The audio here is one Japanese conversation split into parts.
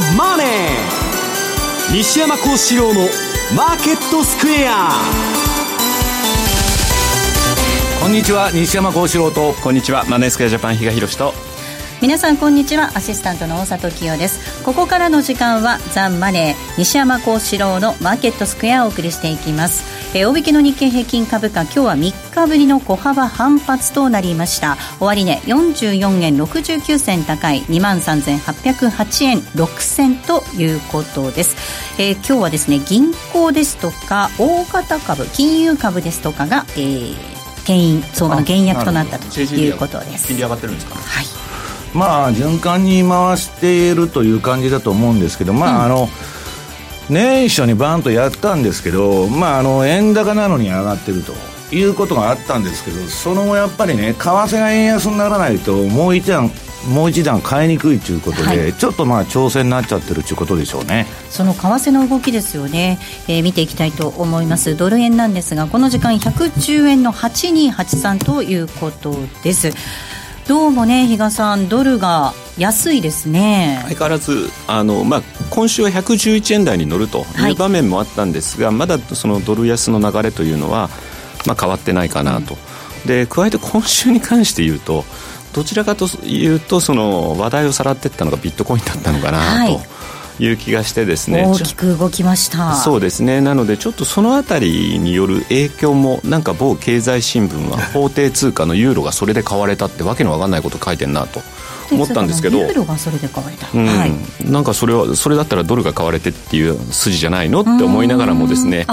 ザ・マネー」西山幸四郎の「マーケットスクエア」こんにちは西山幸四郎と。こんにちはマネースクエアジャパン比嘉宏と。皆さんこんにちはアシスタントの大里清です。ここからの時間はザンマネー西山幸四郎のマーケットスクエアをお送りしていきますえ大引けの日経平均株価今日は3日ぶりの小幅反発となりました。終値、ね、44円69銭高い2万3808円6銭ということです、えー、今日はですね銀行ですとか大型株金融株ですとかが、えー、牽引相場の減薬となったということです。金利上がってるんですかはい。まあ循環に回しているという感じだと思うんですけどまあ、うん、あの年初にバンとやったんですけどまああの円高なのに上がってるということがあったんですけどその後やっぱりね為替が円安にならないともう一段もう一段買いにくいということで、はい、ちょっとまあ調整になっちゃってるということでしょうね。その為替の動きですよね、えー、見ていきたいと思います。ドル円なんですがこの時間110円の8283ということですどうもね比嘉さんドルが安いですね。相変わらずあの、まあ、今週は111円台に乗るという場面もあったんですが、はい、まだそのドル安の流れというのは、まあ、変わってないかなと、うん、で加えて今週に関して言うとどちらかというとその話題をさらっていったのがビットコインだったのかなと。はいいう気がしてですね。大きく動きました。そうですね。なのでちょっとそのあたりによる影響もなんか某経済新聞は 法定通貨のユーロがそれで買われたってわけのわかんないこと書いてんなと思ったんですけど。ユーロがそれで買われた、うん。はい、なんかそれはそれだったらドルが買われてっていう筋じゃないのって思いながらもですね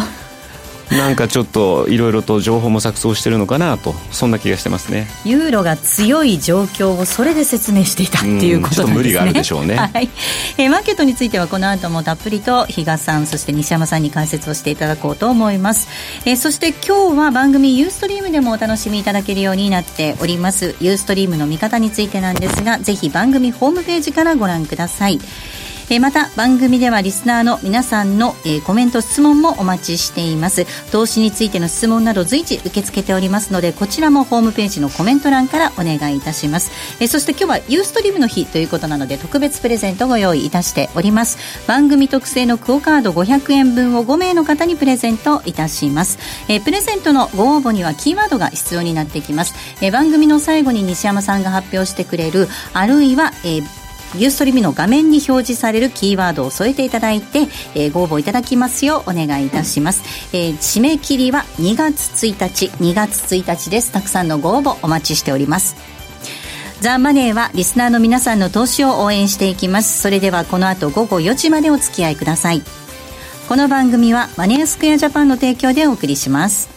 なんかちょっといろいろと情報も錯綜してるのかなとそんな気がしてますね。ユーロが強い状況をそれで説明していたっていうことなんですね、無理があるでしょうね、はい。えー、マーケットについてはこの後もたっぷりと比嘉さんそして西山さんに解説をしていただこうと思います、えー、そして今日は番組ユーストリームでもお楽しみいただけるようになっております。ユーストリームの見方についてなんですがぜひ番組ホームページからご覧くださいえまた番組ではリスナーの皆さんの、えコメント質問もお待ちしています。投資についての質問など随時受け付けておりますのでこちらもホームページのコメント欄からお願いいたします、えそして今日はユーストリームの日ということなので特別プレゼントご用意いたしております。番組特製のクオカード500円分を5名の方にプレゼントいたします、えプレゼントのご応募にはキーワードが必要になってきます、え番組の最後に西山さんが発表してくれるあるいは、えーユーストリームの画面に表示されるキーワードを添えていただいて、えー、ご応募いただきますようお願いいたします、えー、締め切りは2月1日2月1日です。たくさんのご応募お待ちしております。ザ・マネーはリスナーの皆さんの投資を応援していきます。それではこの後午後4時までお付き合いください。この番組はマネースクエアジャパンの提供でお送りします。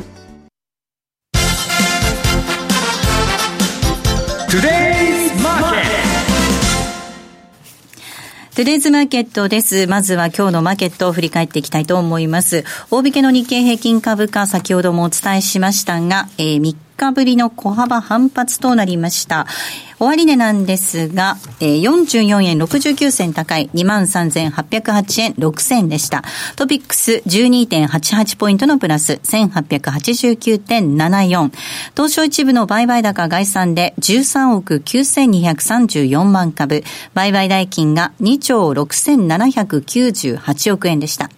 トゥデイズマーケットです。まずは今日のマーケットを振り返っていきたいと思います。大引けの日経平均株価、先ほどもお伝えしましたが、えー、3日ぶりの小幅反発となりました。終値なんですが、えー、44円69銭高い23,808円6銭でした。トピックス12.88ポイントのプラス1889.74。東証一部の売買高概算で13億9234万株。売買代金が2兆6798億円でした。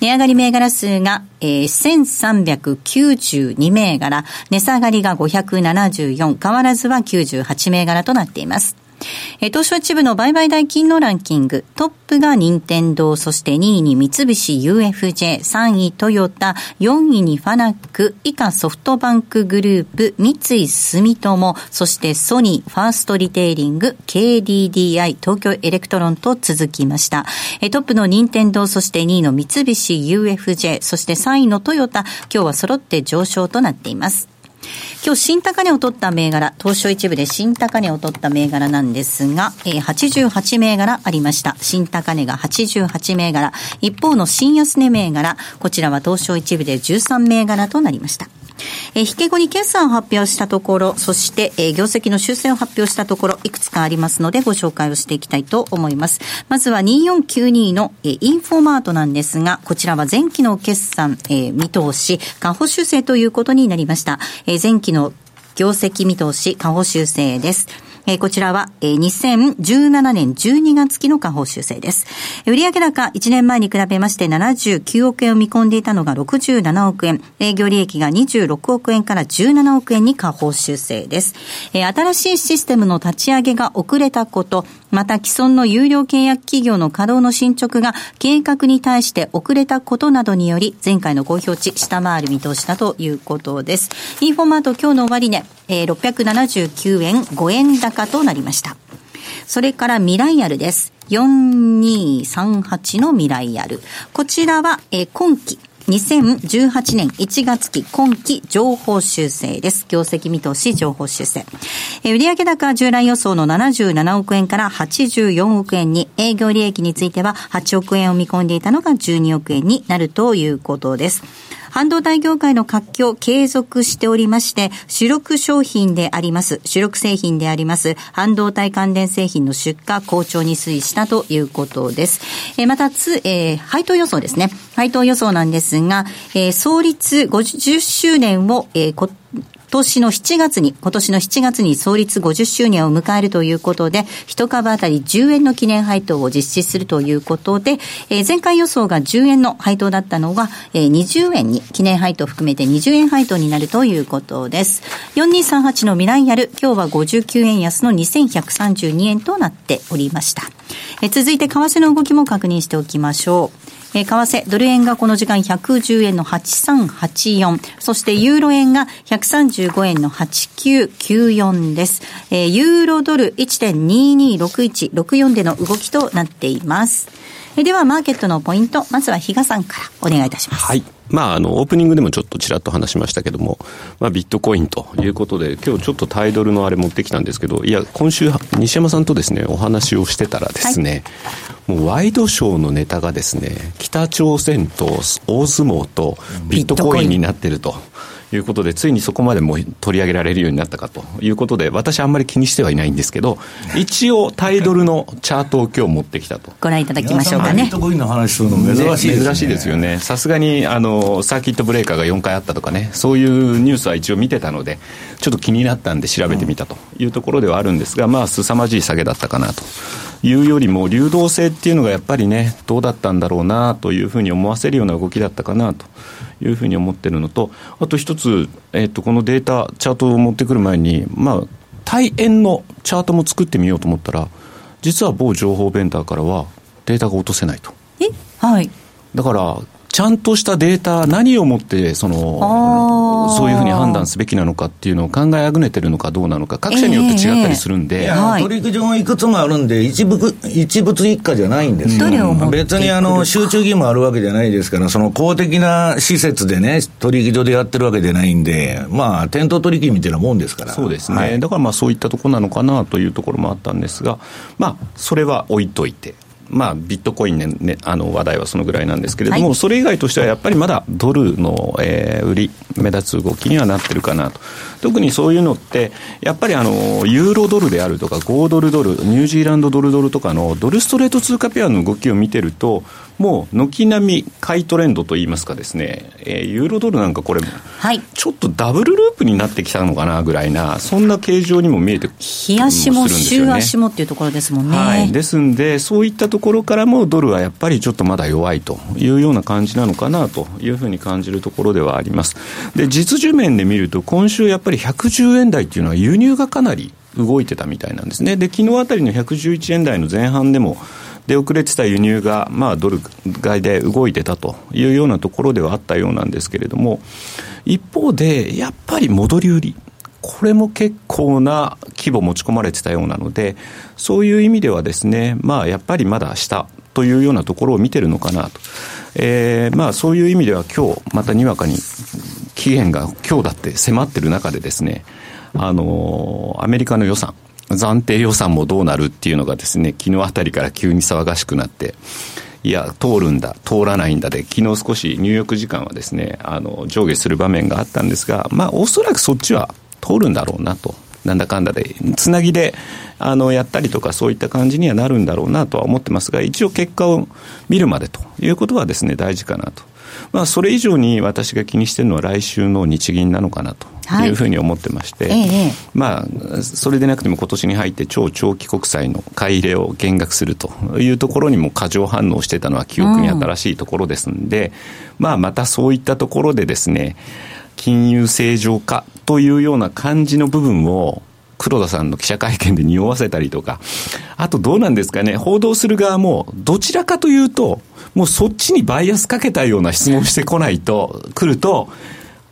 値上がり銘柄数が、えー、1392銘柄。値下がりが574。変わらずは98銘柄となっています。え、東証一部の売買代金のランキング、トップが任天堂、そして2位に三菱 UFJ、3位トヨタ、4位にファナック、以下ソフトバンクグループ、三井住友、そしてソニー、ファーストリテイリング、KDDI、東京エレクトロンと続きました。え、トップの任天堂、そして2位の三菱 UFJ、そして3位のトヨタ、今日は揃って上昇となっています。今日新高値を取った銘柄、東証一部で新高値を取った銘柄なんですが、えー、88銘柄ありました。新高値が88銘柄。一方の新安値銘柄、こちらは東証一部で13銘柄となりました。えー、引け後に決算を発表したところ、そして、えー、業績の修正を発表したところ、いくつかありますのでご紹介をしていきたいと思います。まずは2492の、えー、インフォマートなんですが、こちらは前期の決算、えー、見通し、下方修正ということになりました。えー、前期の業績見通し、下方修正です。えー、こちらは、えー、2017年12月期の下方修正です。売上高1年前に比べまして79億円を見込んでいたのが67億円、営業利益が26億円から17億円に下方修正です。えー、新しいシステムの立ち上げが遅れたこと、また既存の有料契約企業の稼働の進捗が計画に対して遅れたことなどにより、前回の公表値下回る見通しだということです。インフォマート今日の終値、えー、679円5円高となりました。それからミライアルです。4238のミライアル。こちらは、えー、今期2018年1月期今期情報修正です。業績見通し情報修正。え売上高従来予想の77億円から84億円に、営業利益については8億円を見込んでいたのが12億円になるということです。半導体業界の活況継続しておりまして、主力商品であります、主力製品であります、半導体関連製品の出荷好調に推移したということです。えまた、つ、えー、配当予想ですね。配当予想なんですが、えー、創立50周年を、えー、年の7月に、今年の7月に創立50周年を迎えるということで、一株当たり10円の記念配当を実施するということで、えー、前回予想が10円の配当だったのが、えー、20円に、記念配当含めて20円配当になるということです。4238の未来やる、今日は59円安の2132円となっておりました。えー、続いて為替の動きも確認しておきましょう。えー、為替、ドル円がこの時間110円の8384、そしてユーロ円が135円の8994です。えー、ユーロドル1.226164での動きとなっています。えー、では、マーケットのポイント、まずは比嘉さんからお願いいたします。はい。まあ、あの、オープニングでもちょっとちらっと話しましたけども、まあ、ビットコインということで、今日ちょっとタイドルのあれ持ってきたんですけど、いや、今週、西山さんとですね、お話をしてたらですね、はい、もうワイドショーのネタがですね、北朝鮮と大相撲とビットコインになってると。いうことで、ついにそこまでも取り上げられるようになったかということで、私あんまり気にしてはいないんですけど、一応タイドルのチャートを今日持ってきたと。ご覧いただきましょうかね。ビットコインの話するの珍しいですね。珍しいですよね。さすがに、あの、サーキットブレーカーが4回あったとかね、そういうニュースは一応見てたので、ちょっと気になったんで調べてみたというところではあるんですが、まあ、凄まじい下げだったかなというよりも、流動性っていうのがやっぱりね、どうだったんだろうなというふうに思わせるような動きだったかなというふうに思ってるのと、あと一つ、えっ、と、このデータ、チャートを持ってくる前に、まあ、対円のチャートも作ってみようと思ったら、実は某情報ベンダーからはデータが落とせないと。えはい。だから、ちゃんとしたデータ、何をもってそのそういうふうに判断すべきなのかっていうのを考えあぐねてるのかどうなのか、各社によって違ったりするんで、えー、取引所もいくつもあるんで、一部一物一家じゃないんですよ、別にあの集中義務あるわけじゃないですから、その公的な施設でね、取引所でやってるわけじゃないんで、まあ、店頭取引みたいなもんですから。そうですね、はい、だからまあそういったところなのかなというところもあったんですが、まあ、それは置いといて。まあ、ビットコインね、ね、あの話題はそのぐらいなんですけれども、はい、それ以外としてはやっぱりまだドルの、えー、売り、目立つ動きにはなってるかなと。特にそういうのって、やっぱりあの、ユーロドルであるとか、5ドルドル、ニュージーランドドルドルとかのドルストレート通貨ペアの動きを見てると、もう軒並み買いトレンドといいますかですね、えー、ユーロドルなんかこれ、はい、ちょっとダブルループになってきたのかなぐらいな、そんな形状にも見えて日足も週足もっていうところですもんね。はい、ですんで、そういったところからもドルはやっぱりちょっとまだ弱いというような感じなのかなというふうに感じるところではあります。で、実需面で見ると、今週やっぱり110円台っていうのは輸入がかなり動いてたみたいなんですね。で、昨日あたりの111円台の前半でも、出遅れてた輸入が、まあ、ドル買いで動いてたというようなところではあったようなんですけれども、一方で、やっぱり戻り売り。これも結構な規模持ち込まれてたようなので、そういう意味ではですね、まあ、やっぱりまだ下というようなところを見てるのかなと。えー、まあ、そういう意味では今日、またにわかに期限が今日だって迫ってる中でですね、あのアメリカの予算、暫定予算もどうなるっていうのがですね、昨日あたりから急に騒がしくなって、いや、通るんだ、通らないんだで、昨日少し入浴時間はですね、あの、上下する場面があったんですが、まあ、おそらくそっちは通るんだろうなと。なんだかんだで、つなぎで、あの、やったりとか、そういった感じにはなるんだろうなとは思ってますが、一応結果を見るまでということはですね、大事かなと。まあ、それ以上に私が気にしてるのは来週の日銀なのかなとい。うふうに思ってまして、はいまあ、それでなくても今年に入って超長期国債の買い入れを減額するというところにも過剰反応してたのは記憶に新しいところですんで、うん、まあ、またそういったところでですね、金融正常化というような感じの部分を黒田さんの記者会見で匂わせたりとか、あとどうなんですかね、報道する側も、どちらかというと、もうそっちにバイアスかけたような質問してこないと、来ると、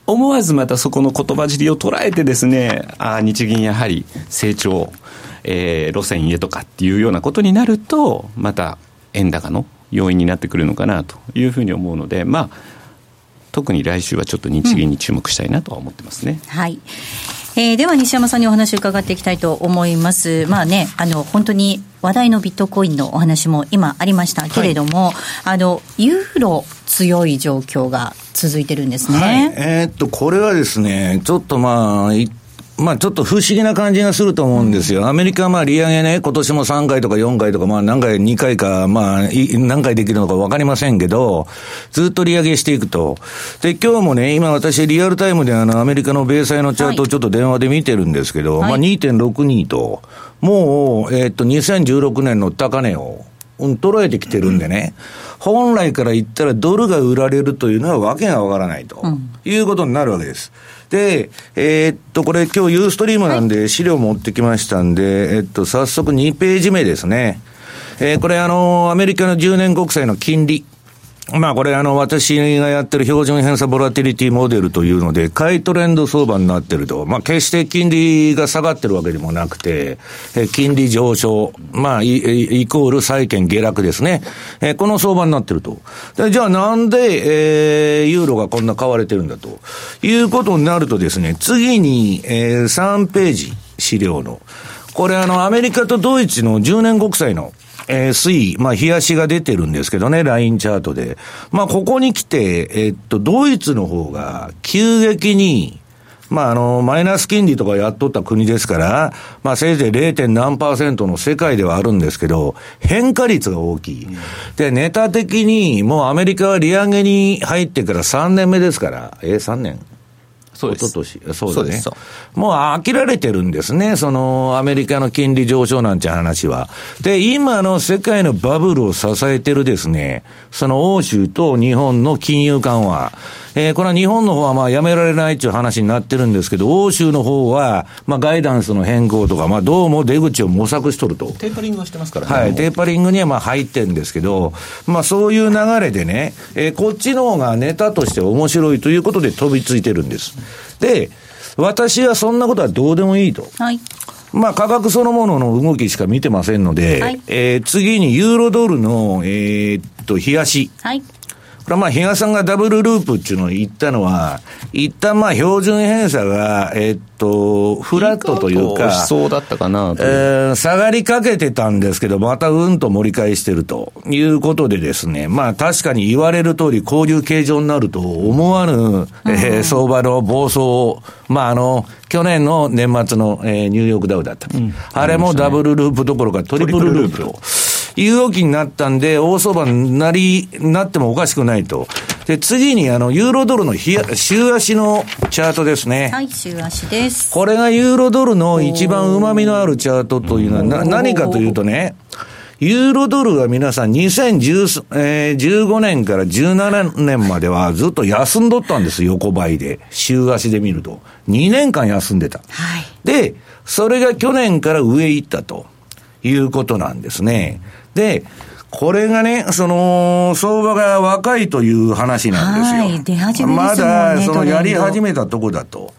思わずまたそこの言葉尻を捉えてですね、あ日銀やはり成長、えー、路線へとかっていうようなことになると、また円高の要因になってくるのかなというふうに思うので、まあ、特に来週はちょっと日銀に注目したいなとは思ってますね。うん、はい。えー、では西山さんにお話を伺っていきたいと思います。まあね、あの、本当に話題のビットコインのお話も今ありましたけれども、はい、あの、ユーロ強い状況が続いてるんですね。はい、えー、っと、これはですね、ちょっとまあ、まあちょっと不思議な感じがすると思うんですよ。アメリカはまあ利上げね、今年も3回とか4回とか、まあ何回、2回か、まあ何回できるのか分かりませんけど、ずっと利上げしていくと。で、今日もね、今私リアルタイムであのアメリカの米債のチャートをちょっと電話で見てるんですけど、はい、まあ2.62と、もう、えー、っと2016年の高値を、うん、捉えてきてるんでね、本来から言ったらドルが売られるというのはわけがわからないと、いうことになるわけです。で、えー、っと、これ今日ユーストリームなんで資料持ってきましたんで、えっと、早速2ページ目ですね。えー、これあの、アメリカの10年国債の金利。まあこれあの私がやってる標準偏差ボラティリティモデルというので、買いトレンド相場になってると、まあ決して金利が下がってるわけでもなくて、金利上昇、まあイコール債券下落ですね。この相場になってると。じゃあなんで、えー、ユーロがこんな買われてるんだということになるとですね、次に、えー、3ページ資料の、これあのアメリカとドイツの10年国債のえー、推移、まあ、冷やしが出てるんですけどね、ラインチャートで。まあ、ここに来て、えー、っと、ドイツの方が急激に、まあ、あの、マイナス金利とかやっとった国ですから、まあ、せいぜい 0. 何パーセントの世界ではあるんですけど、変化率が大きい。で、ネタ的に、もうアメリカは利上げに入ってから3年目ですから、えー、3年そうです。一昨年そうですね。もう飽きられてるんですね。その、アメリカの金利上昇なんて話は。で、今の世界のバブルを支えてるですね、その欧州と日本の金融緩和。えー、これは日本の方はまあやめられないっていう話になってるんですけど、欧州の方は、まあガイダンスの変更とか、まあどうも出口を模索しとると。テーパリングはしてますからね。はい、テーパリングにはまあ入ってるんですけど、まあそういう流れでね、えー、こっちの方がネタとして面白いということで飛びついてるんです。で、私はそんなことはどうでもいいと。はい。まあ、価格そのものの動きしか見てませんので、はい、えー、次にユーロドルの、えー、っと、冷やし。はい。これはまあ、比嘉さんがダブルループっていうのを言ったのは、一旦まあ、標準偏差が、えー、っと、フラットというか、そうだったかなえー、下がりかけてたんですけど、またうんと盛り返してるということでですね、まあ、確かに言われる通り、こういう形状になると思わぬ、えー、相場の暴走を、まあ、あの、去年の年末の、えー、ニューヨークダウだった。うん、あれもダブルループどころかトリプルループと。いう動きになったんで、大相場になり、なってもおかしくないと。で、次に、あの、ユーロドルの週足のチャートですね。はい、週足です。これがユーロドルの一番旨味のあるチャートというのは、な、何かというとね、ユーロドルは皆さん2015、えー、年から17年まではずっと休んどったんです横ばいで。週足で見ると。2年間休んでた。はい、で、それが去年から上行ったということなんですね。で、これがね、その、相場が若いという話なんですよ。はい、出始め、ね、まだ、その、やり始めたとこだと。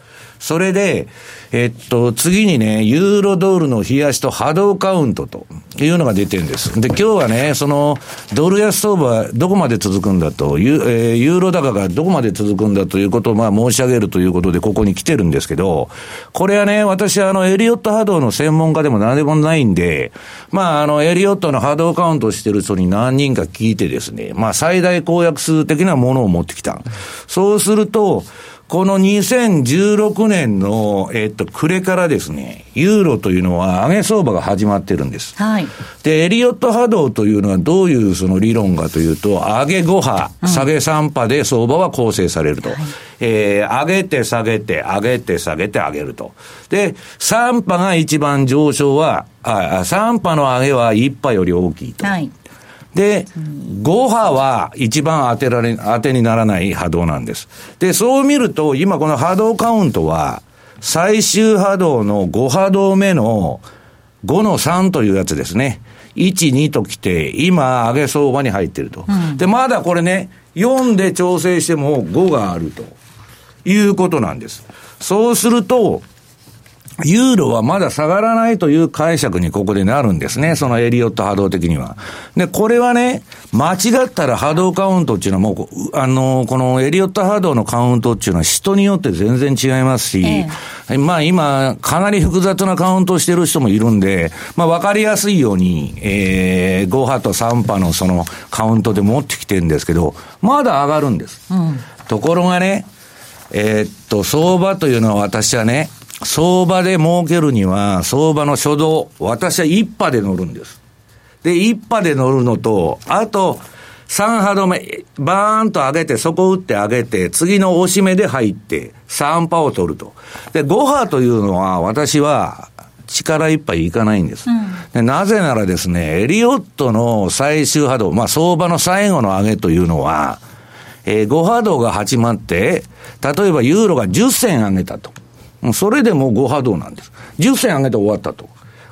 それで、えっと、次にね、ユーロドルの冷やしと波動カウントというのが出てるんです。で、今日はね、その、ドル安相場どこまで続くんだと、ユ,、えー、ユーロ高がどこまで続くんだということをまあ申し上げるということでここに来てるんですけど、これはね、私はあの、エリオット波動の専門家でも何でもないんで、まあ、あの、エリオットの波動カウントしてる人に何人か聞いてですね、まあ、最大公約数的なものを持ってきた。そうすると、この2016年の、えっと、暮れからですね、ユーロというのは上げ相場が始まってるんです。はい。で、エリオット波動というのはどういうその理論かというと、上げ5波、下げ3波で相場は構成されると。はい、えー、上げて下げて、上げて下げて上げると。で、3波が一番上昇は、あ3波の上げは1波より大きいと。はい。で、5波は一番当てられ、当てにならない波動なんです。で、そう見ると、今この波動カウントは、最終波動の5波動目の5の3というやつですね。1、2と来て、今、上げ相場に入ってると。うん、で、まだこれね、4で調整しても5があるということなんです。そうすると、ユーロはまだ下がらないという解釈にここでなるんですね。そのエリオット波動的には。で、これはね、間違ったら波動カウントっていうのはもう、あの、このエリオット波動のカウントっていうのは人によって全然違いますし、ええ、まあ今、かなり複雑なカウントしてる人もいるんで、まあわかりやすいように、えー、5波と3波のそのカウントで持ってきてるんですけど、まだ上がるんです。うん、ところがね、えー、っと、相場というのは私はね、相場で儲けるには、相場の初動、私は一波で乗るんです。で、一波で乗るのと、あと、3波止め、バーンと上げて、そこ打って上げて、次の押し目で入って、3波を取ると。で、5波というのは、私は、力いっぱいいかないんです、うん、で。なぜならですね、エリオットの最終波動、まあ相場の最後の上げというのは、えー、5波動が始まって、例えばユーロが10銭上げたと。それでもう5波動なんです。10銭上げて終わったと。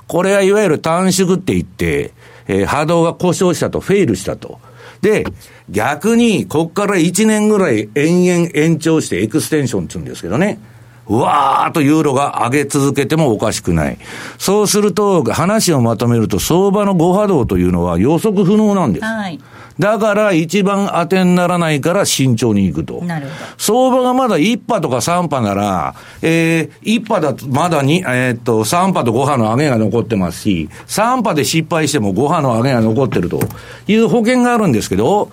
これはいわゆる短縮って言って、えー、波動が故障したと、フェイルしたと。で、逆に、こっから1年ぐらい延々延長してエクステンションって言うんですけどね。わーっとユーロが上げ続けてもおかしくない。そうすると、話をまとめると、相場の5波動というのは予測不能なんです。はい。だから一番当てにならないから慎重にいくと。なるほど。相場がまだ1波とか3波なら、えー、1波だとまだに、えー、っと、3波と5波の上げが残ってますし、3波で失敗しても5波の上げが残ってるという保険があるんですけど、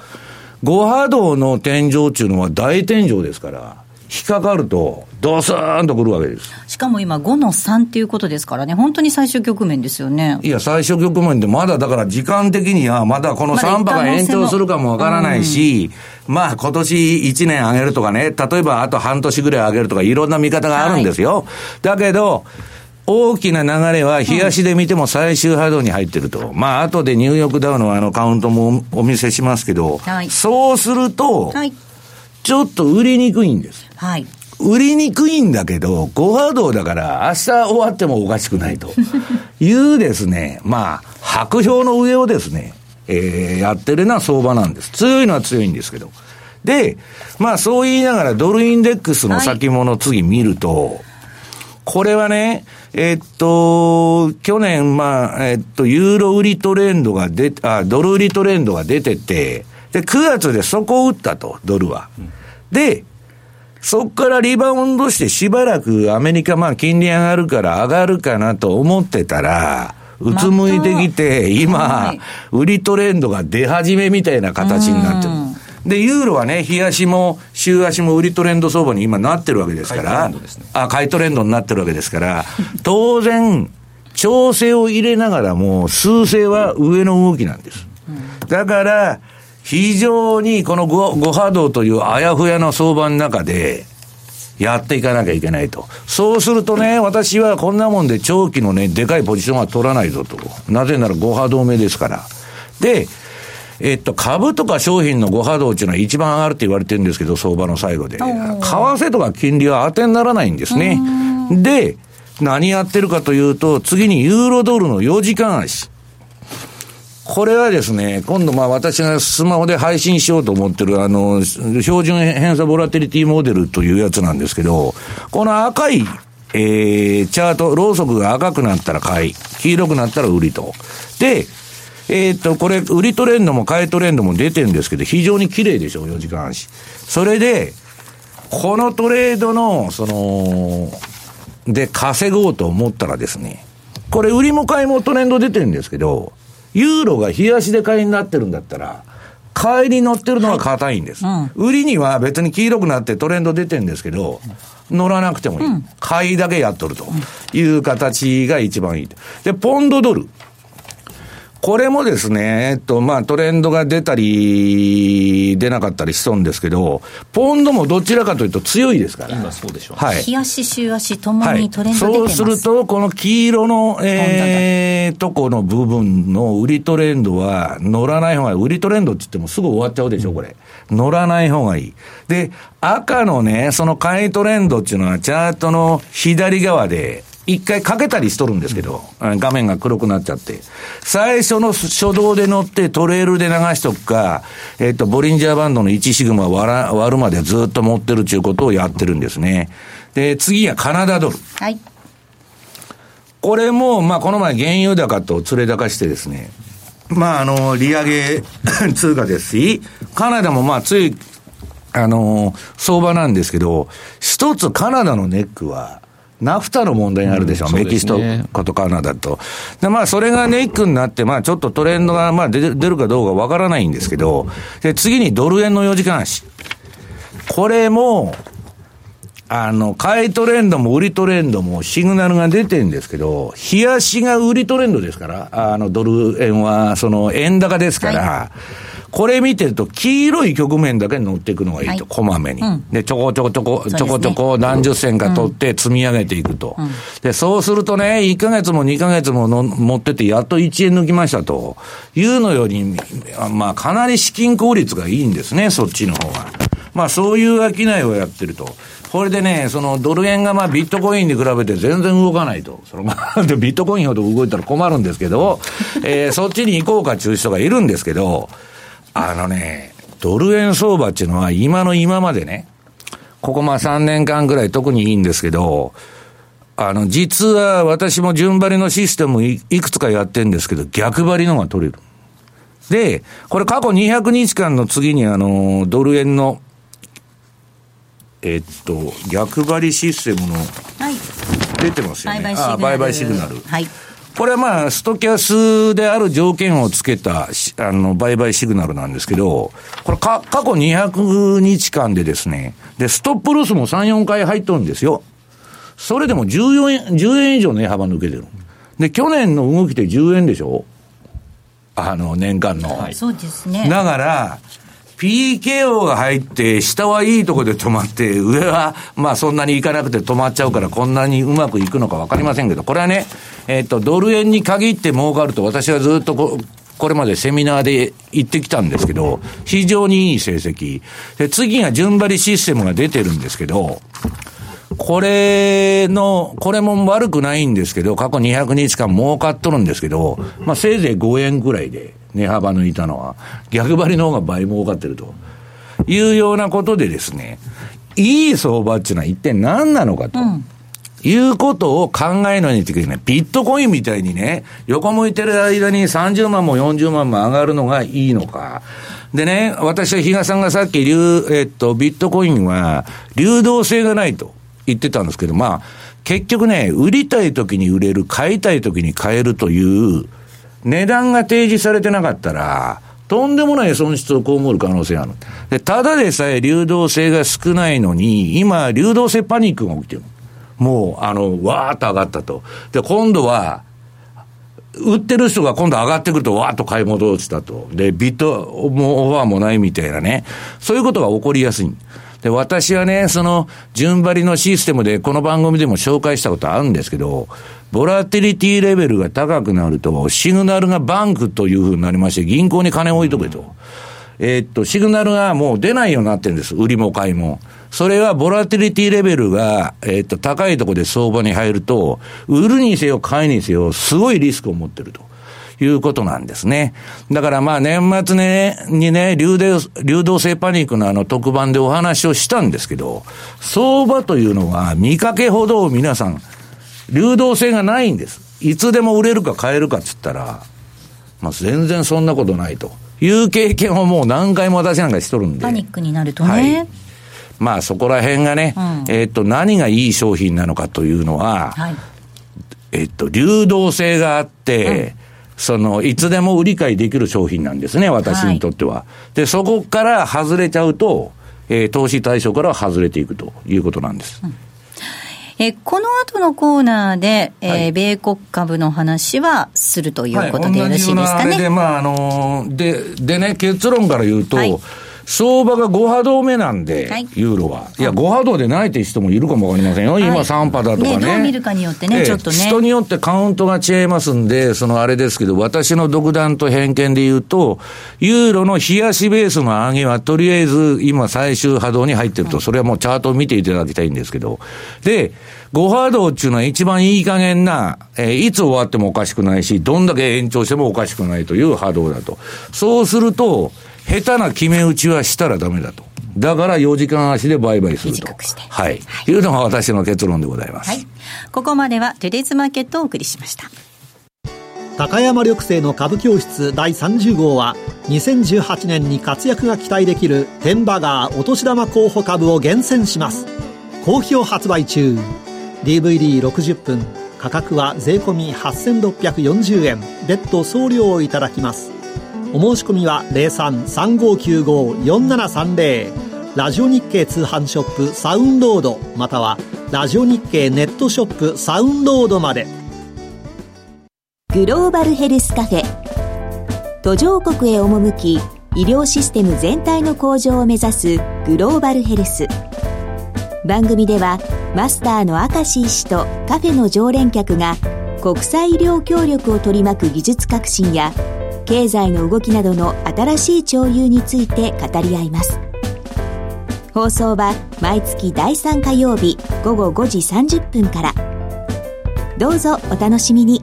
5波動の天井っていうのは大天井ですから、引っかかると、ドスーンとくるわけです。しかも今、5の3っていうことですからね、本当に最終局面ですよね。いや、最終局面で、まだだから時間的には、まだこの3波が延長するかもわからないし、まあ今年1年上げるとかね、例えばあと半年ぐらい上げるとか、いろんな見方があるんですよ。はい、だけど、大きな流れは、冷やしで見ても最終波動に入ってると。うん、まあ、後でニューヨークダウのあのカウントもお見せしますけど、はい、そうすると、はい、ちょっと売りにくいんです。はい。売りにくいんだけど、5波動だから明日終わってもおかしくないと いうですね、まあ、白氷の上をですね、えー、やってるような相場なんです。強いのは強いんですけど。で、まあそう言いながらドルインデックスの先物次見ると、はい、これはね、えっと、去年、まあ、えっと、ユーロ売りトレンドが出、あ、ドル売りトレンドが出てて、で、9月でそこを打ったと、ドルは。うんで、そこからリバウンドしてしばらくアメリカまあ金利上がるから上がるかなと思ってたら、うつむいてきて、今、売りトレンドが出始めみたいな形になってる。で、ユーロはね、日足も週足も売りトレンド相場に今なってるわけですから、ね、あ、買いトレンドになってるわけですから、当然、調整を入れながらも、数勢は上の動きなんです。だから、非常にこのご波動というあやふやの相場の中で、やっていかなきゃいけないと。そうするとね、私はこんなもんで長期のね、でかいポジションは取らないぞと。なぜなら5波動目ですから。で、えっと、株とか商品の5波動っていうのは一番上がるって言われてるんですけど、相場の最後で。為替とか金利は当てにならないんですね。で、何やってるかというと、次にユーロドルの4時間足。これはですね、今度まあ私がスマホで配信しようと思ってるあの、標準偏差ボラテリティモデルというやつなんですけど、この赤い、えー、チャート、ローソクが赤くなったら買い、黄色くなったら売りと。で、えー、っと、これ、売りトレンドも買いトレンドも出てるんですけど、非常に綺麗でしょ、4時間足。それで、このトレードの、その、で稼ごうと思ったらですね、これ売りも買いもトレンド出てるんですけど、ユーロが冷やしで買いになってるんだったら、買いに乗ってるのは硬いんです、はいうん、売りには別に黄色くなってトレンド出てるんですけど、乗らなくてもいい。うん、買いだけやっとるという形が一番いい。で、ポンドドル。これもですね、えっと、まあ、トレンドが出たり、出なかったりしそうですけど、ポンドもどちらかというと強いですから。今そうでしょう。はい。日足、週足ともにトレンド出てます、はい、そうすると、この黄色の、えー、とこの部分の売りトレンドは乗らない方がいい。売りトレンドって言ってもすぐ終わっちゃうでしょ、これ。乗らない方がいい。で、赤のね、その買いトレンドっていうのは、チャートの左側で、一回かけたりしとるんですけど、画面が黒くなっちゃって。最初の初動で乗ってトレールで流しとくか、えっ、と、ボリンジャーバンドの1シグマ割ら割るまでずっと持ってるっていうことをやってるんですね。で、次はカナダドル。はい。これも、まあ、この前原油高と連れ高してですね、まあ、あの、利上げ 通貨ですし、カナダもまあ、つい、あの、相場なんですけど、一つカナダのネックは、ナフタの問題があるでしょう、うん、メキシコとカナダと。で、まあ、それがネックになって、まあ、ちょっとトレンドが、まあ出、出るかどうかわからないんですけど、で、次にドル円の4時間足。これも、あの、買いトレンドも売りトレンドもシグナルが出てるんですけど、冷やしが売りトレンドですから、あの、ドル円は、その、円高ですから、はいこれ見てると、黄色い局面だけ乗っていくのがいいと、はい、こまめに、うん、で、ちょこちょこちょこ、ちょこちょこ何十銭か取って積み上げていくと。うん、で、そうするとね、1ヶ月も2ヶ月もの持ってて、やっと1円抜きましたというのより、まあ、かなり資金効率がいいんですね、そっちの方が。まあ、そういう商いをやってると。これでね、そのドル円がまあビットコインに比べて全然動かないと。そのまあ、ビットコインほど動いたら困るんですけど、えー、そっちに行こうかっていう人がいるんですけど、あのね、ドル円相場っていうのは今の今までね、ここまあ3年間ぐらい特にいいんですけど、あの、実は私も順張りのシステムいくつかやってるんですけど、逆張りのが取れる。で、これ過去200日間の次にあの、ドル円の、えっと、逆張りシステムの、出てますよね。はい、売買シグナル。はい。これはまあ、ストキャスである条件をつけた、あの、売買シグナルなんですけど、これか、過去200日間でですね、で、ストップロスも3、4回入っとるんですよ。それでも14円、10円以上値幅抜けてる。で、去年の動きで10円でしょ？あの、年間の。はい、そうですね。だから、PKO が入って、下はいいとこで止まって、上は、まあそんなに行かなくて止まっちゃうから、こんなにうまくいくのかわかりませんけど、これはね、えっ、と、ドル円に限って儲かると、私はずっとこ、これまでセミナーで言ってきたんですけど、非常にいい成績。で、次が順張りシステムが出てるんですけど、これの、これも悪くないんですけど、過去200日間儲かっとるんですけど、まあせいぜい5円くらいで。値幅抜いたのは、逆張りの方が倍儲かってるというようなことでですね、いい相場っていうのは一体何なのかと。うんいうことを考えないといけない。ビットコインみたいにね、横向いてる間に30万も40万も上がるのがいいのか。でね、私は比嘉さんがさっき、えっと、ビットコインは流動性がないと言ってたんですけど、まあ、結局ね、売りたい時に売れる、買いたい時に買えるという、値段が提示されてなかったら、とんでもない損失を被る可能性がある。で、ただでさえ流動性が少ないのに、今、流動性パニックが起きてる。もう、あの、わーっと上がったと。で、今度は、売ってる人が今度上がってくると、わーっと買い戻したと。で、ビットもオファーもないみたいなね。そういうことが起こりやすい。で、私はね、その、順張りのシステムで、この番組でも紹介したことあるんですけど、ボラティリティレベルが高くなると、シグナルがバンクというふうになりまして、銀行に金置いとけと。えー、っと、シグナルがもう出ないようになってるんです。売りも買いも。それはボラティリティレベルが、えー、っと、高いところで相場に入ると、売るにせよ買いにせよ、すごいリスクを持ってると。いうことなんですね。だからまあ年末ね、にね、流動、流動性パニックのあの特番でお話をしたんですけど、相場というのは見かけほど皆さん、流動性がないんです。いつでも売れるか買えるかっつったら、まあ全然そんなことないという経験をもう何回も私なんかしとるんで。パニックになるとね。はいまあそこら辺がね、うん、えっと、何がいい商品なのかというのは、はい、えっと、流動性があって、うんその、いつでも売り買いできる商品なんですね、私にとっては。はい、で、そこから外れちゃうと、えー、投資対象から外れていくということなんです。うんえこの後のコーナーで、えー、はい、米国株の話はするということでよろしいですかね？はい、で、まあ、あのー、で、でね、結論から言うと、はい相場が5波動目なんで、はい、ユーロは。いや、5波動でないって人もいるかもわかりませんよ。はい、今3波だとかね。ねどう見るかによってね、ちょっとね。人によってカウントが違いますんで、そのあれですけど、私の独断と偏見で言うと、ユーロの冷やしベースの上げは、とりあえず今最終波動に入ってると、それはもうチャートを見ていただきたいんですけど、で、5波動っていうのは一番いい加減な、えー、いつ終わってもおかしくないし、どんだけ延長してもおかしくないという波動だと。そうすると、下手な決め打ちはしたらダメだと。だから4時間足で売買すると。はい。はい、いうのが私の結論でございます。はい。ここまではトゥデイズマーケットをお送りしました。高山緑星の株教室第30号は2018年に活躍が期待できるテンバガーお年玉候補株を厳選します好評発売中 DVD60 分価格は税込8640円別途送料をいただきますお申し込みは0335954730ラジオ日経通販ショップサウンロードまたはラジオ日経ネットショップサウンロードまで。グローバルヘルスカフェ。途上国へ赴き医療システム全体の向上を目指すグローバルヘルス。番組ではマスターの明石医師とカフェの常連客が国際医療協力を取り巻く技術革新や経済の動きなどの新しい潮流について語り合います。放送は毎月第3火曜日午後5時30分から。どうぞお楽しみに。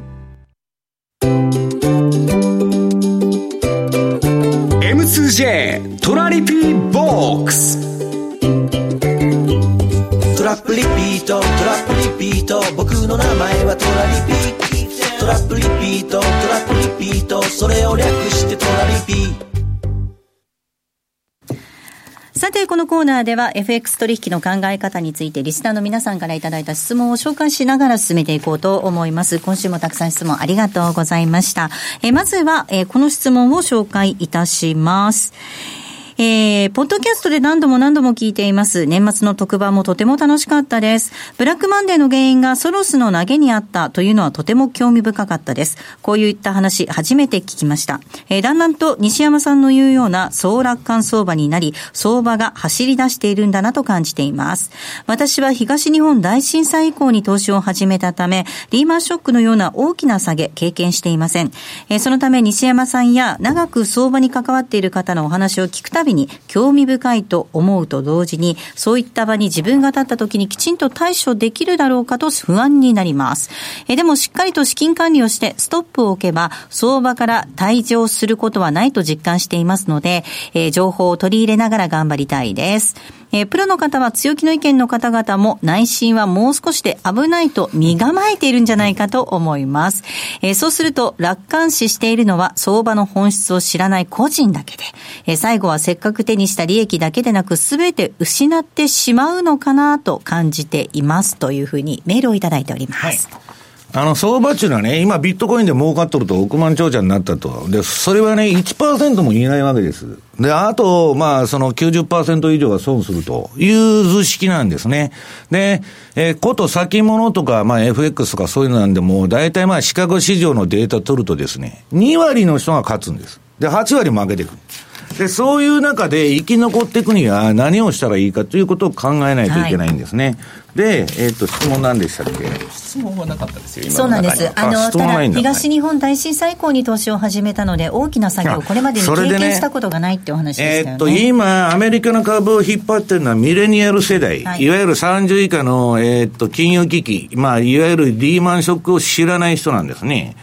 M2J トラリピーボックス。トラップリピートトラップリピート。僕の名前はトラリピートトラップリピートトラップリピートそれを略してトラリピさて、このコーナーでは FX 取引の考え方についてリスナーの皆さんからいただいた質問を紹介しながら進めていこうと思います。今週もたくさん質問ありがとうございました。えまずは、えこの質問を紹介いたします。えー、ポッドキャストで何度も何度も聞いています。年末の特番もとても楽しかったです。ブラックマンデーの原因がソロスの投げにあったというのはとても興味深かったです。こういった話、初めて聞きました。えー、だんだんと西山さんの言うような総楽観相場になり、相場が走り出しているんだなと感じています。私は東日本大震災以降に投資を始めたため、リーマンショックのような大きな下げ、経験していません。えー、そのため西山さんや長く相場に関わっている方のお話を聞くたびに興味深いと思うと同時に、そういった場に自分が立った時にきちんと対処できるだろうかと不安になります。えでもしっかりと資金管理をしてストップを置けば、相場から退場することはないと実感していますので、え情報を取り入れながら頑張りたいです。えー、プロの方は強気の意見の方々も内心はもう少しで危ないと身構えているんじゃないかと思います。えー、そうすると楽観視しているのは相場の本質を知らない個人だけで、えー、最後はせっかく手にした利益だけでなく全て失ってしまうのかなと感じていますというふうにメールをいただいております。はいあの、相場っていうのはね、今ビットコインで儲かっとると億万長者になったと。で、それはね、1%も言えないわけです。で、あと、まあ、その90%以上が損するという図式なんですね。で、えー、こと先物とか、まあ、FX とかそういうのなんでも、大体まあ、四角市場のデータ取るとですね、2割の人が勝つんです。で、8割負けていくる。で、そういう中で生き残っていくには何をしたらいいかということを考えないといけないんですね。はい、で、えっ、ー、と、質問何でしたっけ？質問はなかったですよ、そうなんです。あの、ただ、東日本大震災以降に投資を始めたので、大きな作業、これまでに経験したことがないってお話ですよね。えっ、ー、と、今、アメリカの株を引っ張ってるのはミレニアル世代、はい、いわゆる30以下の、えっ、ー、と、金融危機、まあ、いわゆるリーマンショックを知らない人なんですね。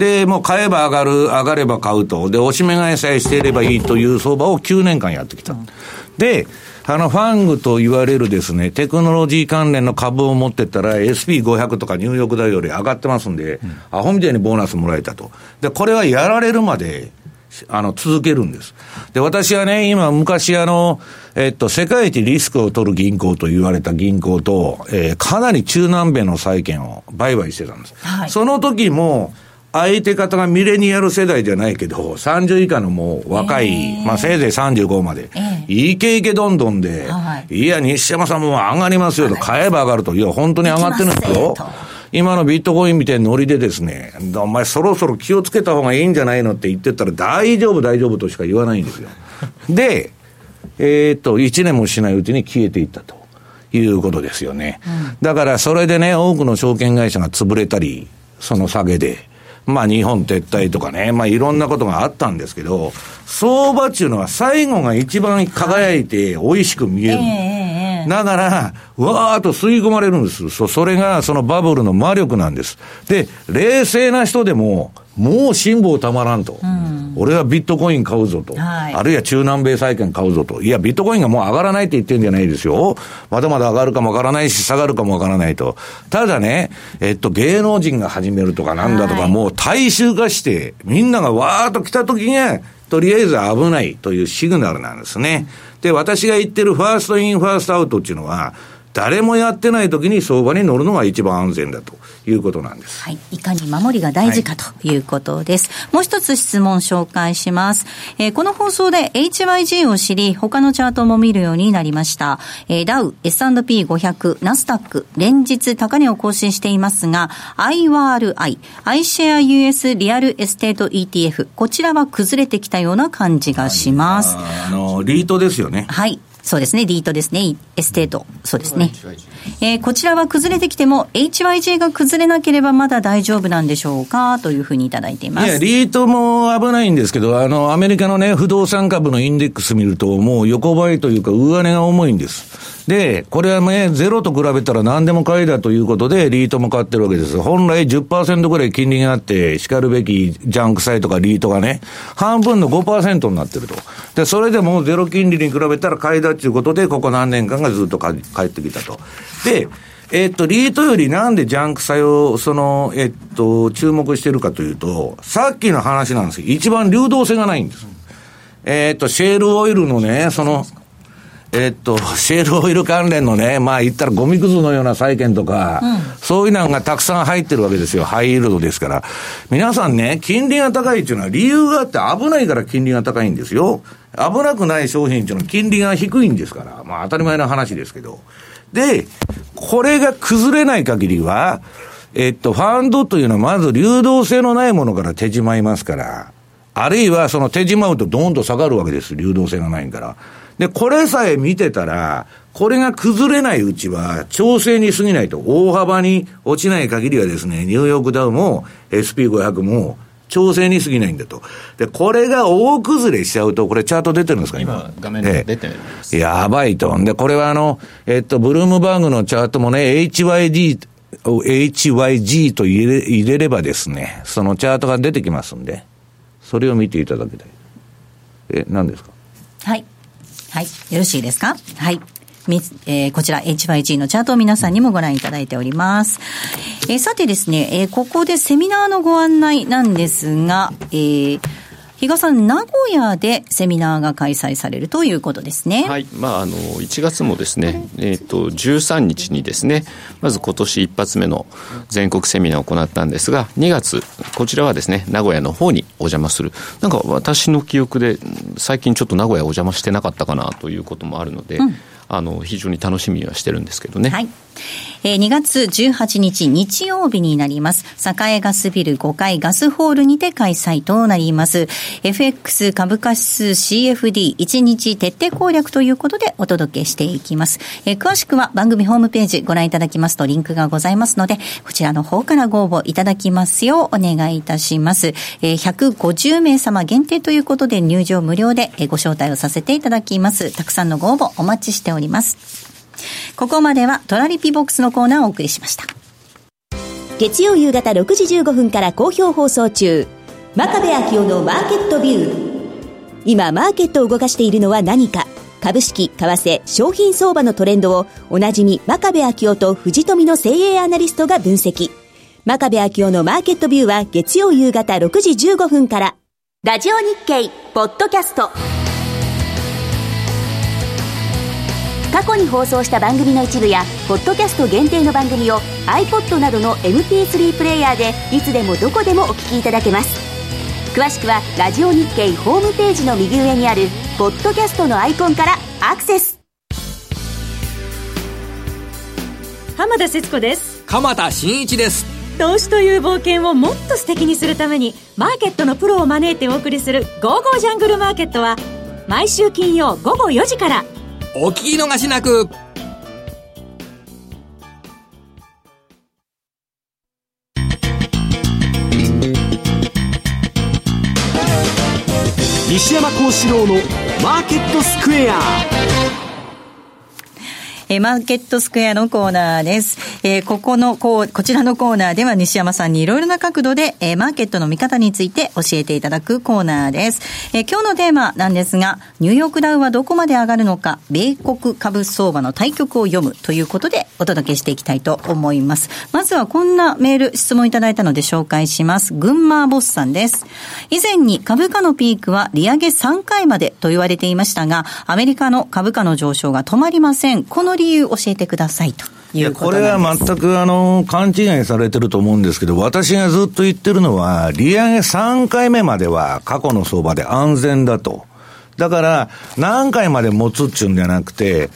で、もう買えば上がる、上がれば買うと。で、押し目買いさえしていればいいという相場を9年間やってきた。で、あの、ファングと言われるですね、テクノロジー関連の株を持ってったら SP500 とかニューヨークダウより上がってますんで、うん、アホみたいにボーナスもらえたと。で、これはやられるまで、あの、続けるんです。で、私はね、今、昔あの、えっと、世界一リスクを取る銀行と言われた銀行と、えー、かなり中南米の債券を売買してたんです。はい、その時も、相手方がミレニアル世代じゃないけど、30以下のもう若い、えー、まあせいぜい35まで、えー、イケイケどんどんで、はい、いや、西山さんも上がりますよと、買えば上がると、いや、本当に上がってるんですよ。今のビットコインみたいなノリでですね、お前そろそろ気をつけた方がいいんじゃないのって言ってたら、大丈夫、大丈夫としか言わないんですよ。で、えー、っと、1年もしないうちに消えていったと。いうことですよね。うん、だからそれでね、多くの証券会社が潰れたり、その下げで、まあ日本撤退とかね、まあいろんなことがあったんですけど、相場っていうのは最後が一番輝いて美味しく見える。はい、だから、わーっと吸い込まれるんです。そ、それがそのバブルの魔力なんです。で、冷静な人でも、もう辛抱たまらんと。うん、俺はビットコイン買うぞと、はい、あるいは中南米債券買うぞと。いや、ビットコインがもう上がらないって言ってるんじゃないですよ。まだまだ上がるかもわからないし、下がるかもわからないと。ただね、えっと、芸能人が始めるとかなんだとか、はい、もう大衆化して、みんながわーっと来た時には、とりあえず危ないというシグナルなんですね。で、私が言ってる first in、first out っていうのは、誰もやってない時に相場に乗るのが一番安全だということなんです。はい。いかに守りが大事かということです。はい、もう一つ質問紹介します。えー、この放送で HYG を知り、他のチャートも見るようになりました。えー、ダウ、S&P500、ナスダック、連日高値を更新していますが、 IYR、iShares US Real Estate ETF、こちらは崩れてきたような感じがします。あの、リートですよね。はい。そうですね、リートですね、 estate、そうですね。えー、こちらは崩れてきても、HYG が崩れなければまだ大丈夫なんでしょうかというふうにいただいています。いや、リートも危ないんですけど、あの、アメリカのね、不動産株のインデックス見ると、もう横ばいというか、上値が重いんです。で、これはね、ゼロと比べたら何でも買いだということで、リートも買ってるわけです。本来10%ぐらい金利があって、しかるべきジャンク債とかリートがね、半分の5%になってると。で、それでもゼロ金利に比べたら買いだということで、ここ何年間がずっと帰ってきたと。で、えっと、リートよりなんでジャンク債を、その、えっと、注目してるかというと、さっきの話なんですけど、一番流動性がないんです。えっと、シェールオイルのね、その、えっと、シェールオイル関連のね、まあ言ったらゴミくずのような債券とか、うん、そういうのがたくさん入ってるわけですよ。ハイイールドですから。皆さんね、金利が高いっていうのは理由があって危ないから金利が高いんですよ。危なくない商品っていうのは金利が低いんですから。まあ当たり前の話ですけど。で、これが崩れない限りは、えっと、ファンドというのはまず流動性のないものから手じまいますから、あるいはその手じまうとドーンと下がるわけです。流動性がないから。で、これさえ見てたら、これが崩れないうちは、調整に過ぎないと、大幅に落ちない限りはですね、ニューヨークダウも SP500 も、調整に過ぎないんだと。で、これが大崩れしちゃうと、これチャート出てるんですか、今。画面で出てます、ええ。やばいと。で、これはあの、えっと、ブルームバーグのチャートもね、HYD、HYG と入れ入れればですね、そのチャートが出てきますんで、それを見ていただきたい。え、何ですか？はい。はい。よろしいですか？はい。えー、こちら HYG のチャートを皆さんにもご覧いただいております。えー、さてですね、えー、ここでセミナーのご案内なんですが、えー、比嘉さん、名古屋でセミナーが開催されるということですね。はい。まあ、あの、1月もですね、えっ、ー、と、13日にですね、まず今年一発目の全国セミナーを行ったんですが、2月、こちらはですね、名古屋の方にお邪魔する。なんか私の記憶で、最近ちょっと名古屋お邪魔してなかったかなということもあるので、うんあの非常に楽しみはしてるんですけどね。はいえ、2月18日日曜日になります。栄ガスビル5階ガスホールにて開催となります。FX 株価指数 CFD1 日徹底攻略ということでお届けしていきます。え、詳しくは番組ホームページご覧いただきますとリンクがございますので、こちらの方からご応募いただきますようお願いいたします。えー、150名様限定ということで入場無料でご招待をさせていただきます。たくさんのご応募お待ちしております。ここまではトラリピボックスのコーナーをお送りしました。月曜夕方6時15分から好評放送中、真壁昭夫のマーケットビュー。今、マーケットを動かしているのは何か？株式、為替、商品相場のトレンドをおなじみ真壁昭夫と藤富の精鋭アナリストが分析。真壁昭夫のマーケットビューは月曜夕方6時15分から。ラジオ日経ポッドキャスト。過去に放送した番組の一部やポッドキャスト限定の番組を iPod などの MP3 プレイヤーでいつでもどこでもお聞きいただけます。詳しくはラジオ日経ホームページの右上にあるポッドキャストのアイコンからアクセス。浜田節子です。鎌田新一です。投資という冒険をもっと素敵にするためにマーケットのプロを招いてお送りする「ゴーゴージャングルマーケット」は毎週金曜午後4時から「お聞き逃しなく。西山幸四郎のマーケットスクエア。えー、マーケットスクエアのコーナーです。えー、ここの、こう、こちらのコーナーでは西山さんにいろいろな角度で、えー、マーケットの見方について教えていただくコーナーです。えー、今日のテーマなんですが、ニューヨークダウはどこまで上がるのか、米国株相場の対局を読むということでお届けしていきたいと思います。まずはこんなメール、質問いただいたので紹介します。群馬ボスさんです。以前に株価のピークは利上げ3回までと言われていましたが、アメリカの株価の上昇が止まりません。この理由教えてくださいと。いや、これは全くあの、勘違いされてると思うんですけど、私がずっと言ってるのは、利上げ3回目までは過去の相場で安全だと。だから、何回まで持つっちゅうんじゃなくて、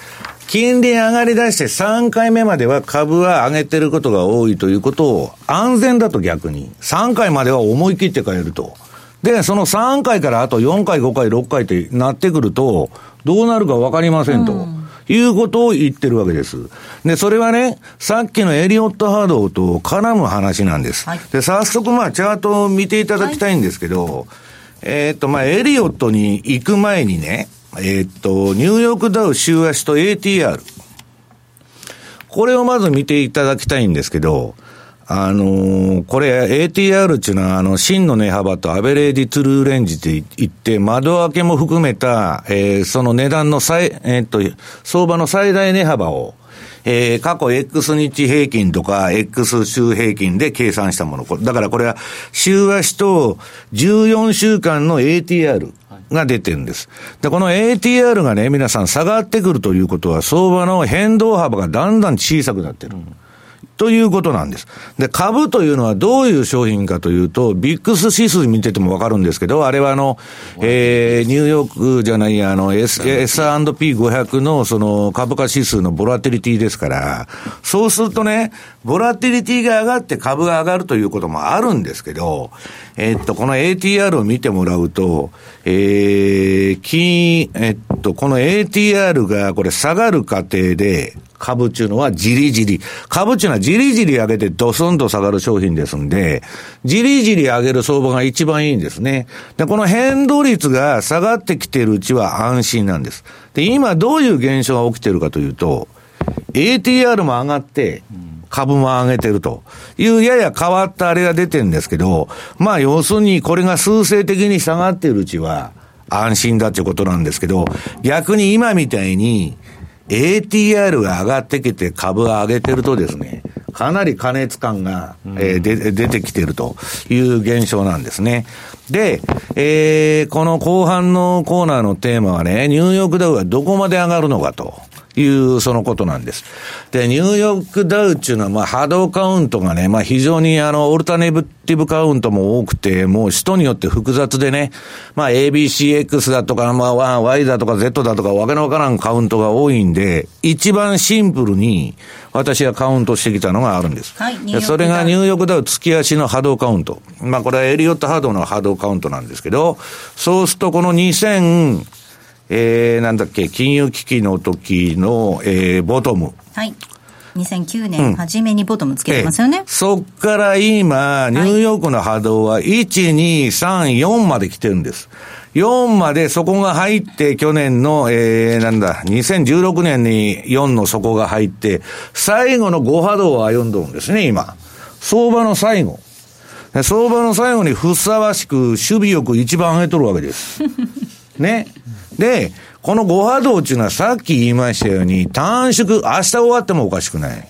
金利上がり出して3回目までは株は上げてることが多いということを安全だと逆に。3回までは思い切って変えると。で、その3回からあと4回、5回、6回ってなってくると、どうなるかわかりませんと。うんいうことを言ってるわけです。で、それはね、さっきのエリオット波動と絡む話なんです。はい、で、早速まあ、チャートを見ていただきたいんですけど、はい、えっと、まあ、エリオットに行く前にね、えー、っと、ニューヨークダウ週足と ATR。これをまず見ていただきたいんですけど、あのー、これ ATR っていうのは、あの、真の値幅とアベレージトゥルーレンジって言って、窓開けも含めた、えー、その値段の最、えー、っと、相場の最大値幅を、えー、過去 X 日平均とか X 週平均で計算したもの。だからこれは週足と14週間の ATR が出てるんです。で、この ATR がね、皆さん下がってくるということは相場の変動幅がだんだん小さくなってる。うんということなんです。で、株というのはどういう商品かというと、ビックス指数見ててもわかるんですけど、あれはあの、えー、ニューヨークじゃない、あの、S、S&P500 のその株価指数のボラティリティですから、そうするとね、ボラティリティが上がって株が上がるということもあるんですけど、えー、っと、この ATR を見てもらうと、えー、金、えっと、とこの ATR がこれ下がる過程で、株っていうのはじりじり。株っていうのはじりじり上げてドスンと下がる商品ですんで、じりじり上げる相場が一番いいんですね。で、この変動率が下がってきてるうちは安心なんです。で、今どういう現象が起きてるかというと、ATR も上がって、株も上げてるというやや変わったあれが出てるんですけど、まあ要するにこれが数勢的に下がっているうちは安心だっていうことなんですけど、逆に今みたいに ATR が上がってきて株が上げてるとですね、かなり過熱感が、えー、で出てきてるという現象なんですね。で、えー、この後半のコーナーのテーマはね、ニューヨークダウはどこまで上がるのかというそのことなんです。で、ニューヨークダウっていうのは、まあ、波動カウントがね、まあ、非常にあの、オルタネティブカウントも多くて、もう人によって複雑でね、まあ、ABCX だとか、まあ、Y だとか Z だとか、わけのわからんカウントが多いんで、一番シンプルに、私がカウントしてきたのがあるんです。はいそれがニューヨークダウ月足の波動カウント。まあ、これはエリオット波動の波動カウントなんですけど、そうするとこの2000、えー、なんだっけ、金融危機の時の、えー、ボトム。はい。2009年初めにボトムつけてますよね。ええそっから今、ニューヨークの波動は1、2、3、4まで来てるんです。4まで底が入って、去年の、えー、なんだ、2016年に4の底が入って、最後の5波動を歩んどるんですね、今。相場の最後。で相場の最後にふさわしく、守備よく一番上げとるわけです。ね。で、この5波動っていうのはさっき言いましたように、短縮、明日終わってもおかしくない。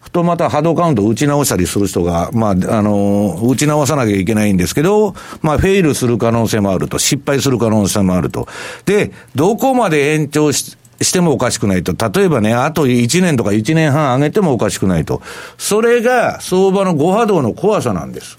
ふとまた波動カウント打ち直したりする人が、まあ、あの、打ち直さなきゃいけないんですけど、まあ、フェイルする可能性もあると、失敗する可能性もあると。で、どこまで延長ししてもおかしくないと。例えばね、あと1年とか1年半上げてもおかしくないと。それが相場の5波動の怖さなんです。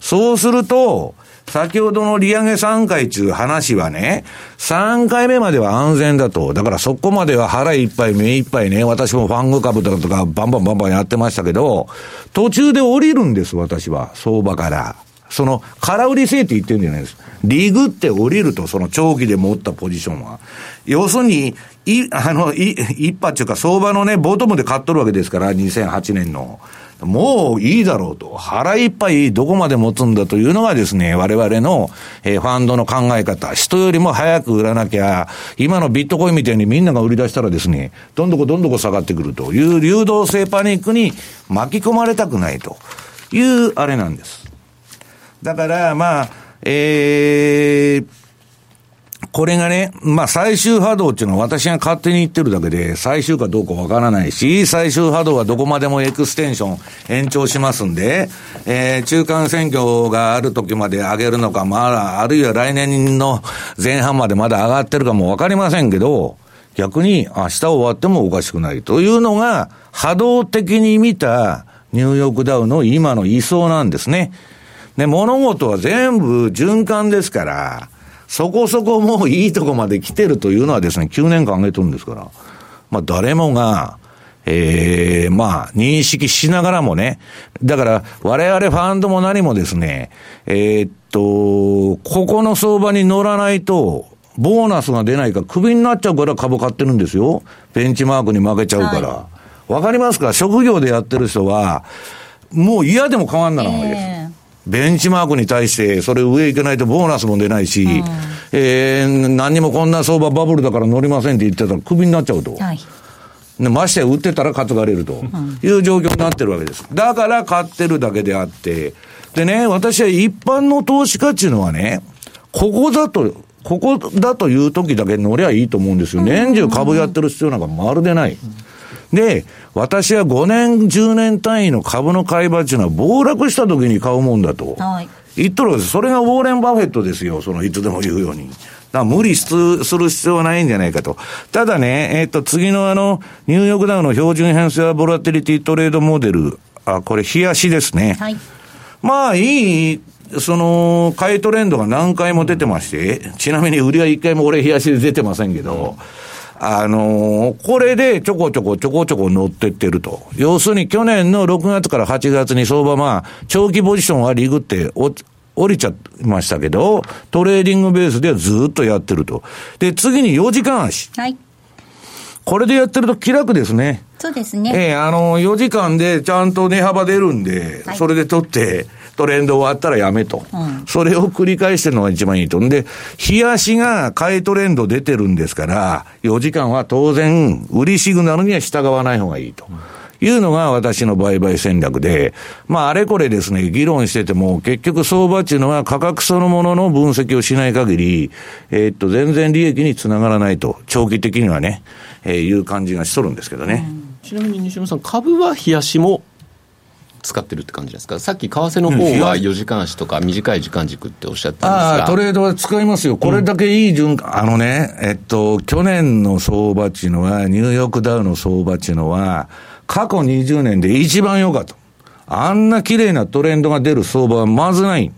そうすると、先ほどの利上げ3回中話はね、3回目までは安全だと。だからそこまでは腹いっぱい目いっぱいね、私もファング株だとかバンバンバンバンやってましたけど、途中で降りるんです、私は。相場から。その、空売りせいって言ってるんじゃないです。リグって降りると、その長期で持ったポジションは。要するに、い、あの、い、一波っていうか相場のね、ボトムで買っとるわけですから、2008年の。もういいだろうと。腹いっぱいどこまで持つんだというのがですね、我々の、えーファンドの考え方。人よりも早く売らなきゃ、今のビットコインみたいにみんなが売り出したらですね、どんどこどんどこ下がってくるという流動性パニックに巻き込まれたくないというあれなんです。だから、まあ、えー、これがね、まあ最終波動っていうのは私が勝手に言ってるだけで、最終かどうかわからないし、最終波動はどこまでもエクステンション延長しますんで、えー、中間選挙がある時まで上げるのか、まあ、あるいは来年の前半までまだ上がってるかもわかりませんけど、逆に明日終わってもおかしくないというのが、波動的に見たニューヨークダウの今の位相なんですね。で、物事は全部循環ですから、そこそこもういいとこまで来てるというのはですね、9年間上げとるんですから。まあ誰もが、ええまあ認識しながらもね、だから我々ファンドも何もですね、えーっと、ここの相場に乗らないと、ボーナスが出ないからクビになっちゃうから株買ってるんですよ。ベンチマークに負けちゃうから。わ、かりますか？職業でやってる人は、もう嫌でも変わんならないわけです。えベンチマークに対して、それ上行けないとボーナスも出ないし、えー、何にもこんな相場バブルだから乗りませんって言ってたらクビになっちゃうと。えはい。でましてや売ってたら担がれるという状況になってるわけです。だから買ってるだけであって、でね、私は一般の投資家っていうのはね、ここだと、ここだという時だけ乗りゃいいと思うんですよ。年中株やってる必要なんかまるでない。で、私は5年、10年単位の株の買い場っていうのは暴落した時に買うもんだと。はい。言っとるわけです。それがウォーレン・バフェットですよ。その、いつでも言うように。だ無理すする必要はないんじゃないかと。ただね、えっ、と、次のあの、ニューヨークダウの標準偏差ボラテリティトレードモデル。あ、これ、冷やしですね。はい。まあ、いい、その、買いトレンドが何回も出てまして、ちなみに売りは一回も俺日足で出てませんけど、あのーこれでちょこちょこちょこちょこ乗ってってると。要するに去年の6月から8月に相場まあ、長期ポジションは利食って降りちゃいましたけど、トレーディングベースではずっとやってると。で、次に4時間足。はい。これでやってると気楽ですね。そうですね。ええあの、4時間でちゃんと値幅出るんで、はいそれで取って、トレンド終わったらやめと。うんそれを繰り返してるのが一番いいと。んで、冷やしが買いトレンド出てるんですから、4時間は当然、売りシグナルには従わない方がいいと。いうのが私の売買戦略で、まあ、あれこれですね、議論してても、結局相場っていうのは価格そのものの分析をしない限り、えーっと、全然利益につながらないと、長期的にはね、えーいう感じがしとるんですけどね。ちなみに西山さん、株は冷やしも使ってるって感じですか？さっき為替の方は4時間足とか短い時間軸っておっしゃったんですがああ、トレードは使いますよ。これだけいい循環、あのね、えっと、去年の相場っていうのは、ニューヨークダウの相場っていうのは、過去20年で一番良かった。あんな綺麗なトレンドが出る相場はまずない。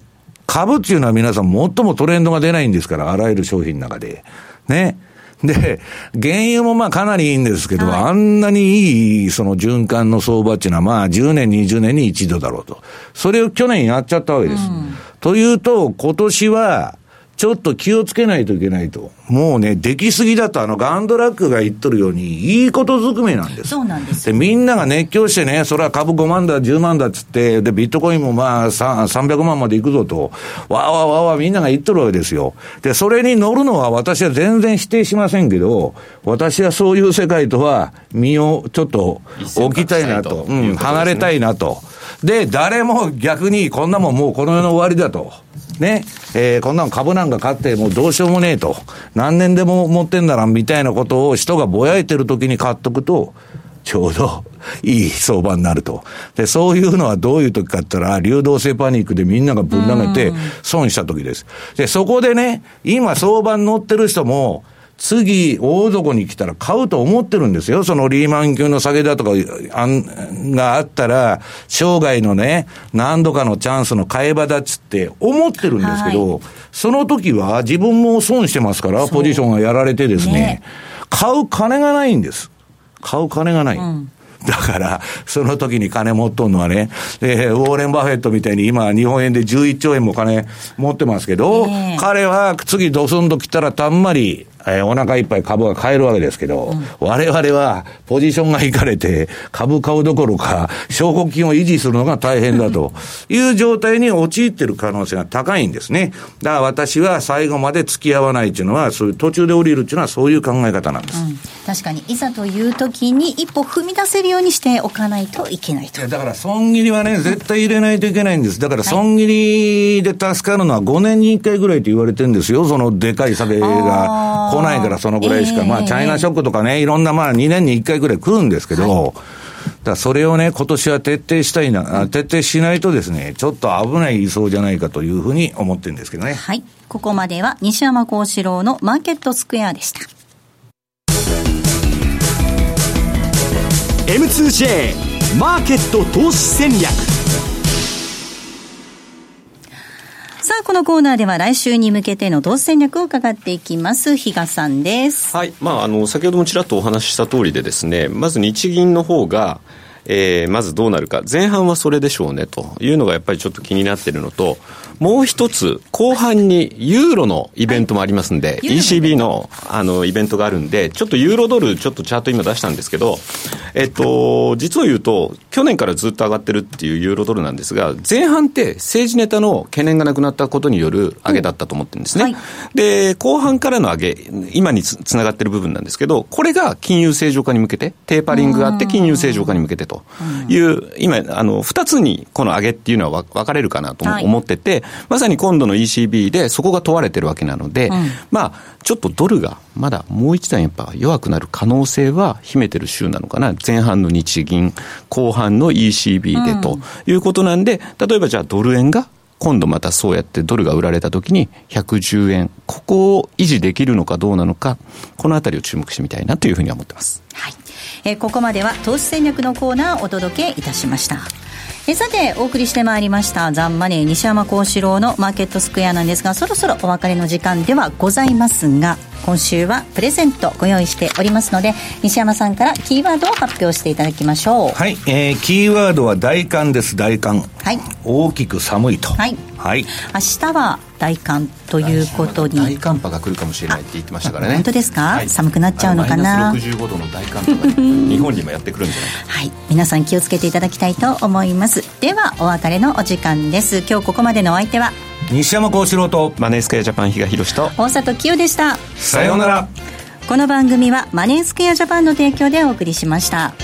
株っていうのは皆さん最もトレンドが出ないんですから、あらゆる商品の中で。ね。で、原油もまあかなりいいんですけど、あんなにいいその循環の相場っていうのはまあ10年、20年に一度だろうと。それを去年やっちゃったわけです。というと、今年は、ちょっと気をつけないといけないと。もうね、できすぎだと、あの、ガンドラックが言っとるように、いいことずくめなんです。そうなんですで、みんなが熱狂してね、それは株5万だ、10万だっつって、で、ビットコインもまあ、さ300万までいくぞと、わーわーわーわーみんなが言っとるわけですよ。で、それに乗るのは私は全然否定しませんけど、私はそういう世界とは身をちょっと置きたいなと、うん、離れたいなと。で、誰も逆にこんなもんもうこの世の終わりだと。ね、えー、こんなの株なんか買ってもうどうしようもねえと。何年でも持ってんだな、みたいなことを人がぼやいてる時に買っとくと、ちょうどいい相場になると。で、そういうのはどういう時かって言ったら、流動性パニックでみんながぶん投げて損した時です。で、そこでね、今相場に乗ってる人も、次、大底に来たら買うと思ってるんですよ。そのリーマン級の下げだとかあんがあったら、生涯のね、何度かのチャンスの買い場だっつって思ってるんですけど、その時は自分も損してますから、ポジションがやられてですね、ね買う金がないんです。買う金がない。だから、その時に金持っとんのはね、えーウォーレン・バフェットみたいに今、日本円で11兆円も金持ってますけど、ええ彼は次ドスンと来たらたんまり、えーお腹いっぱい株が買えるわけですけど、我々はポジションがいかれて、株買うどころか、証拠金を維持するのが大変だという状態に陥ってる可能性が高いんですね。だから私は最後まで付き合わないっていうのは、そういう途中で降りるっていうのはそういう考え方なんです。確かにいざという時に一歩踏み出せるようにしておかないといけないといやだから損切りはね、絶対入れないといけないんです。だから損切りで助かるのは5年に1回ぐらいと言われてるんですよ。そのでかい下げが来ないからそのぐらいしか。ええまあ、チャイナショックとかね、いろんなまあ2年に1回ぐらい来るんですけど、だそれをね、今年は徹底したいな、あ徹底しないとですね、ちょっと危ないそうじゃないかというふうに思ってるんですけどね。はい。ここまでは西山幸四郎のマーケットスクエアでした。M2J マーケット投資戦略さあこのコーナーでは来週に向けての投資戦略を伺っていきます。比嘉さんです。はい、まあ、あの先ほどもちらっとお話しした通りでですねまず日銀の方が、えーまずどうなるか。前半はそれでしょうねというのがやっぱりちょっと気になっているのともう一つ後半にユーロのイベントもありますんで、ECB のあのイベントがあるんでちょっとユーロドルちょっとチャート今出したんですけどえっと実を言うと去年からずっと上がってるっていうユーロドルなんですが前半って政治ネタの懸念がなくなったことによる上げだったと思ってるんですね、はい。で、後半からの上げ、今につつながってる部分なんですけど、これが金融正常化に向けて、テーパリングがあって金融正常化に向けてという、今、あの、二つにこの上げっていうのは分分かれるかなとはい。思ってて、まさに今度の ECB でそこが問われてるわけなので、まあ、ちょっとドルがまだもう一段やっぱ弱くなる可能性は秘めてる週なのかな。前半の日銀、後半の ECB でということなんで、例えばじゃあドル円が今度またそうやってドルが売られた時に110円、ここを維持できるのかどうなのか、このあたりを注目してみたいなというふうに思ってます。はい、えーここまでは投資戦略のコーナーをお届けいたしましたえーさてお送りしてまいりましたザンマネー西山幸四郎のマーケットスクエアなんですがそろそろお別れの時間ではございますが今週はプレゼントご用意しておりますので西山さんからキーワードを発表していただきましょうはい、えー、キーワードは大寒です、大寒。はい大きく寒いと。はいはい。明日は大寒ということに。大寒波が来るかもしれないって言ってましたからね。本当ですか？はい。寒くなっちゃうのかな？あマイナス65度の大寒波が日本にもやってくるんじゃないか。はい。皆さん気をつけていただきたいと思います。ではお別れのお時間です。今日ここまでのお相手は？西山幸四郎と、マネースクエアジャパン比嘉宏と、大里清でした。さようなら。この番組はマネースクエアジャパンの提供でお送りしました